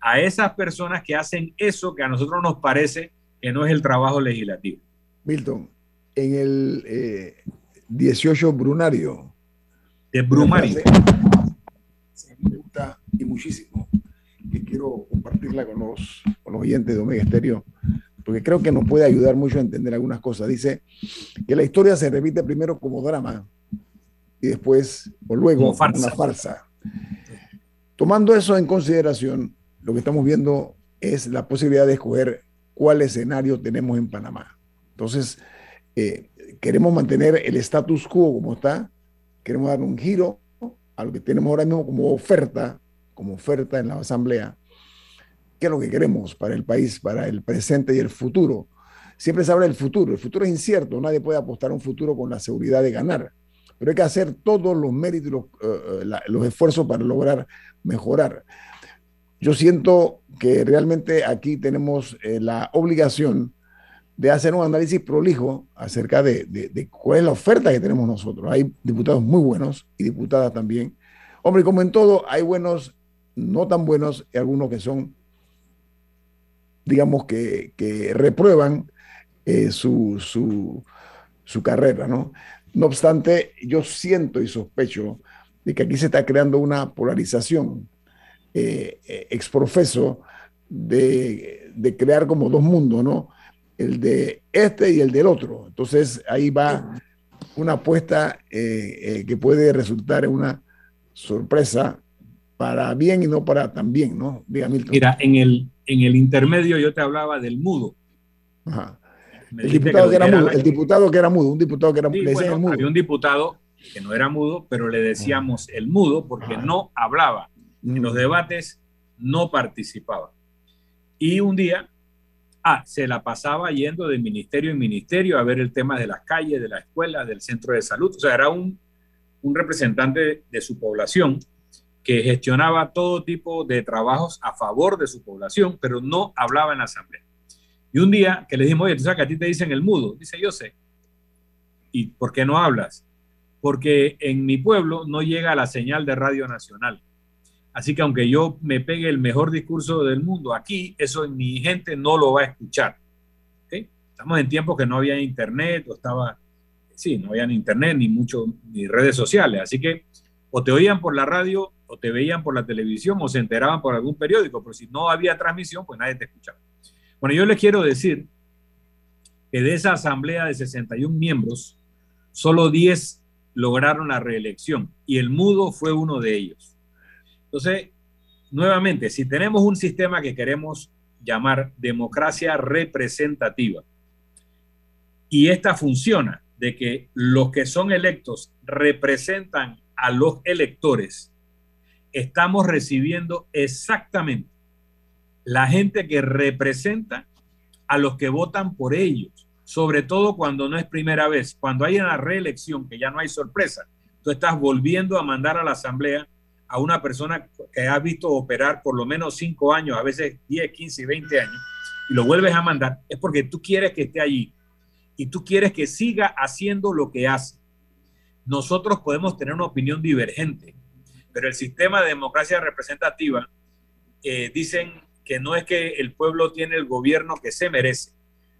a esas personas que hacen eso que a nosotros nos parece que no es el trabajo legislativo. Milton, en el eh, 18 Brunario. De Brumario. Me gusta y muchísimo, que quiero compartirla con los, con los oyentes de Omega Estéreo, porque creo que nos puede ayudar mucho a entender algunas cosas. Dice que la historia se repite primero como drama y después o luego como farsa. una farsa. Tomando eso en consideración, lo que estamos viendo es la posibilidad de escoger cuál escenario tenemos en Panamá. Entonces, eh, queremos mantener el status quo como está, queremos dar un giro a lo que tenemos ahora mismo como oferta, como oferta en la Asamblea. ¿Qué es lo que queremos para el país, para el presente y el futuro? Siempre se habla del futuro, el futuro es incierto, nadie puede apostar a un futuro con la seguridad de ganar, pero hay que hacer todos los méritos los, uh, la, los esfuerzos para lograr mejorar. Yo siento que realmente aquí tenemos eh, la obligación de hacer un análisis prolijo acerca de, de, cuál es la oferta que tenemos nosotros. Hay diputados muy buenos y diputadas también. Hombre, como en todo, hay buenos, no tan buenos, y algunos que son, digamos, que, que reprueban eh, su, su, su carrera, ¿no? No obstante, yo siento y sospecho de que aquí se está creando una polarización eh, exprofeso de, de, crear como dos mundos, ¿no? El de este y el del otro. Entonces ahí va una apuesta eh, eh, que puede resultar en una sorpresa para bien y no para tan bien, ¿no? Diga Milton. Mira, en el, en el intermedio yo te hablaba del mudo. Ajá. El diputado que, era, mudo, el diputado que era mudo, un diputado que era sí, mudo. Había un diputado que no era mudo, pero le decíamos el mudo porque no hablaba. En los debates no participaba. Y un día, ah, se la pasaba yendo de ministerio en ministerio a ver el tema de las calles, de la escuela, del centro de salud. O sea, era un, un representante de su población que gestionaba todo tipo de trabajos a favor de su población, pero no hablaba en la asamblea. Y un día que le dijimos, oye, tú sabes que a ti te dicen el mudo. Dice, yo sé. ¿Y por qué no hablas? Porque en mi pueblo no llega la señal de Radio Nacional. Así que aunque yo me pegue el mejor discurso del mundo, aquí eso mi gente no lo va a escuchar. Estamos en tiempos que no había internet o estaba, sí, no había internet ni mucho, ni redes sociales. Así que o te oían por la radio o te veían por la televisión o se enteraban por algún periódico, pero si no había transmisión, pues nadie te escuchaba. Bueno, yo les quiero decir que de esa asamblea de 61 miembros, solo 10 lograron la reelección y el mudo fue uno de ellos. Entonces, nuevamente, si tenemos un sistema que queremos llamar democracia representativa y esta funciona de que los que son electos representan a los electores, estamos recibiendo exactamente la gente que representa a los que votan por ellos, sobre todo cuando no es primera vez, cuando hay una reelección, que ya no hay sorpresa, tú estás volviendo a mandar a la asamblea a una persona que has visto operar por lo menos cinco años, a veces 10, 15, 20 años, y lo vuelves a mandar, es porque tú quieres que esté allí y tú quieres que siga haciendo lo que hace. Nosotros podemos tener una opinión divergente, pero el sistema de democracia representativa, eh, dicen que no es que el pueblo tiene el gobierno que se merece,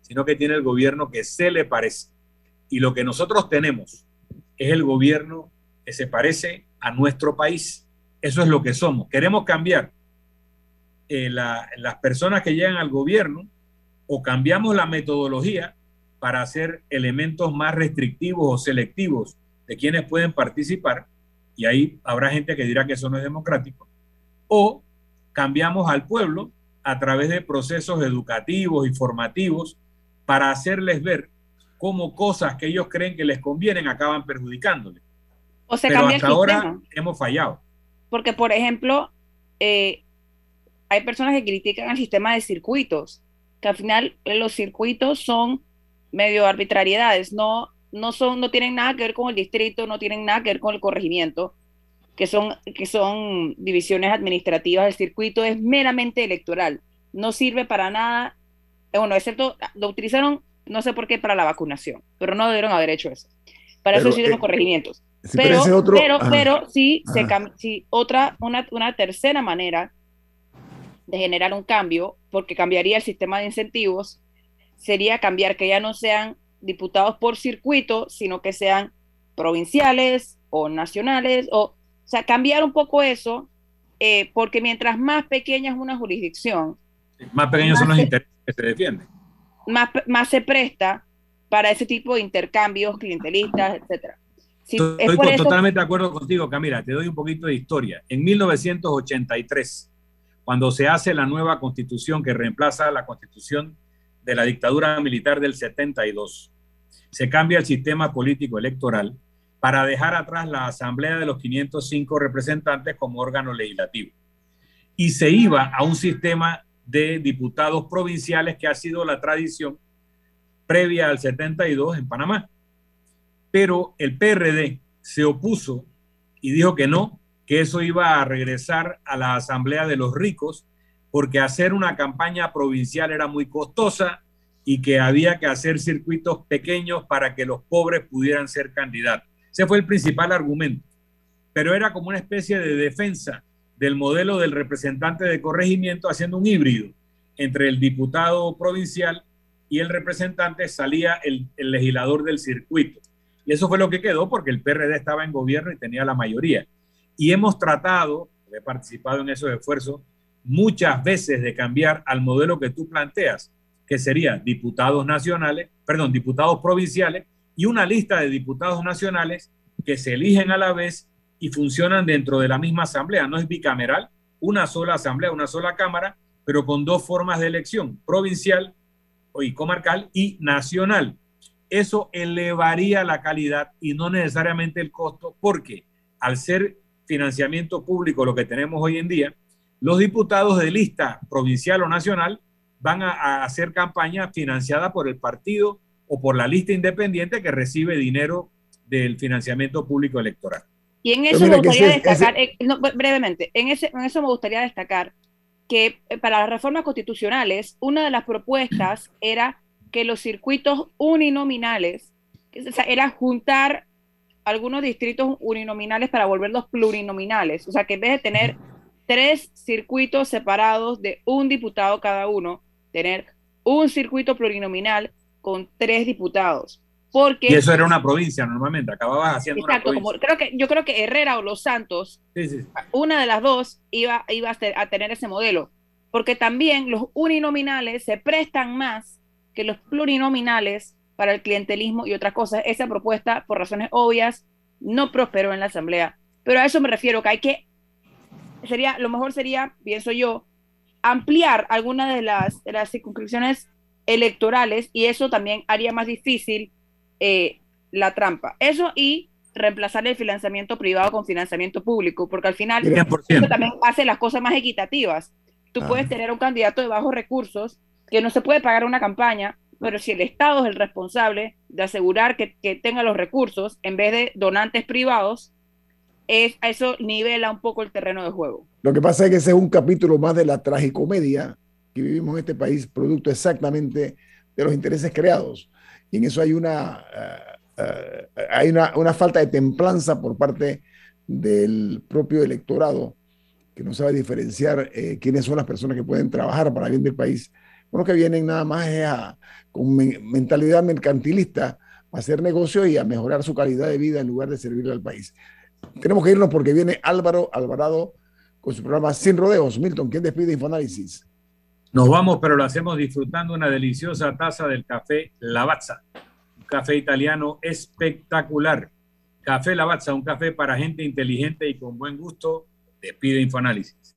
sino que tiene el gobierno que se le parece. Y lo que nosotros tenemos es el gobierno que se parece a nuestro país. Eso es lo que somos. Queremos cambiar eh, las personas que llegan al gobierno o cambiamos la metodología para hacer elementos más restrictivos o selectivos de quienes pueden participar, y ahí habrá gente que dirá que eso no es democrático, o cambiamos al pueblo a través de procesos educativos y formativos para hacerles ver cómo cosas que ellos creen que les convienen acaban perjudicándoles. O se Pero hasta ahora hemos fallado. Porque, por ejemplo, eh, hay personas que critican el sistema de circuitos, que al final eh, los circuitos son medio arbitrariedades, no, no, son, no tienen nada que ver con el distrito, no tienen nada que ver con el corregimiento, que son, que son divisiones administrativas. El circuito es meramente electoral, no sirve para nada, eh, bueno, excepto, lo utilizaron, no sé por qué, para la vacunación, pero no debieron haber hecho eso. Para eso sirven los corregimientos pero, pero, pero, sí, se sí, otra, una, una tercera manera de generar un cambio, porque cambiaría el sistema de incentivos, sería cambiar que ya no sean diputados por circuito, sino que sean provinciales o nacionales, o, o sea, cambiar un poco eso, eh, porque mientras más pequeña es una jurisdicción, más pequeños son los intereses que se defienden. Más, más se presta para ese tipo de intercambios clientelistas, etcétera. Estoy totalmente de acuerdo contigo, Camila. Te doy un poquito de historia. En 1983, cuando se hace la nueva constitución que reemplaza la constitución de la dictadura militar del 72, se cambia el sistema político electoral para dejar atrás la Asamblea de los 505 representantes como órgano legislativo. Y se iba a un sistema de diputados provinciales que ha sido la tradición previa al 72 en Panamá pero el PRD se opuso y dijo que no, que eso iba a regresar a la Asamblea de los Ricos, porque hacer una campaña provincial era muy costosa y que había que hacer circuitos pequeños para que los pobres pudieran ser candidatos. Ese fue el principal argumento, pero era como una especie de defensa del modelo del representante de corregimiento haciendo un híbrido entre el diputado provincial y el representante salía el, el legislador del circuito. Y eso fue lo que quedó porque el PRD estaba en gobierno y tenía la mayoría. Y hemos tratado, he participado en esos esfuerzos, muchas veces de cambiar al modelo que tú planteas, que sería diputados nacionales, perdón, diputados provinciales y una lista de diputados nacionales que se eligen a la vez y funcionan dentro de la misma asamblea. No es bicameral, una sola asamblea, una sola cámara, pero con dos formas de elección, provincial y comarcal y nacional. Eso elevaría la calidad y no necesariamente el costo, porque al ser financiamiento público lo que tenemos hoy en día, los diputados de lista provincial o nacional van a, hacer campaña financiada por el partido o por la lista independiente que recibe dinero del financiamiento público electoral. Y en eso me gustaría destacar, eh, brevemente, en, ese, en eso me gustaría destacar que eh, para las reformas constitucionales, una de las propuestas era que los circuitos uninominales, o sea, era juntar algunos distritos uninominales para volverlos plurinominales. O sea, que en vez de tener tres circuitos separados de un diputado cada uno, tener un circuito plurinominal con tres diputados. Porque, y eso era una provincia normalmente, acababas haciendo exacto, Como, creo que, yo creo que Herrera o Los Santos, una de las dos iba, iba a tener ese modelo, porque también los uninominales se prestan más que los plurinominales para el clientelismo y otras cosas. Esa propuesta, por razones obvias, no prosperó en la Asamblea. Pero a eso me refiero, que hay que, sería, lo mejor sería, pienso yo, ampliar algunas de las, de las circunscripciones electorales y eso también haría más difícil eh, la trampa. Eso y reemplazar el financiamiento privado con financiamiento público, porque al final eso también hace las cosas más equitativas. Tú puedes ah. tener un candidato de bajos recursos que no se puede pagar una campaña, pero si el Estado es el responsable de asegurar que, tenga los recursos en vez de donantes privados, es, eso nivela un poco el terreno de juego. Lo que pasa es que ese es un capítulo más de la tragicomedia que vivimos en este país, producto exactamente de los intereses creados. Y en eso hay una, uh, uh, hay una, una, falta de templanza por parte del propio electorado, que no sabe diferenciar eh, quiénes son las personas que pueden trabajar para bien del país. Bueno, que vienen nada más a, con mentalidad mercantilista a hacer negocio y a mejorar su calidad de vida en lugar de servirle al país. Tenemos que irnos porque viene Álvaro Alvarado con su programa Sin Rodeos. Milton, ¿quién despide Infoanálisis? Nos vamos, pero lo hacemos disfrutando una deliciosa taza del café Lavazza, un café italiano espectacular. Café Lavazza, un café para gente inteligente y con buen gusto. Despide Infoanálisis.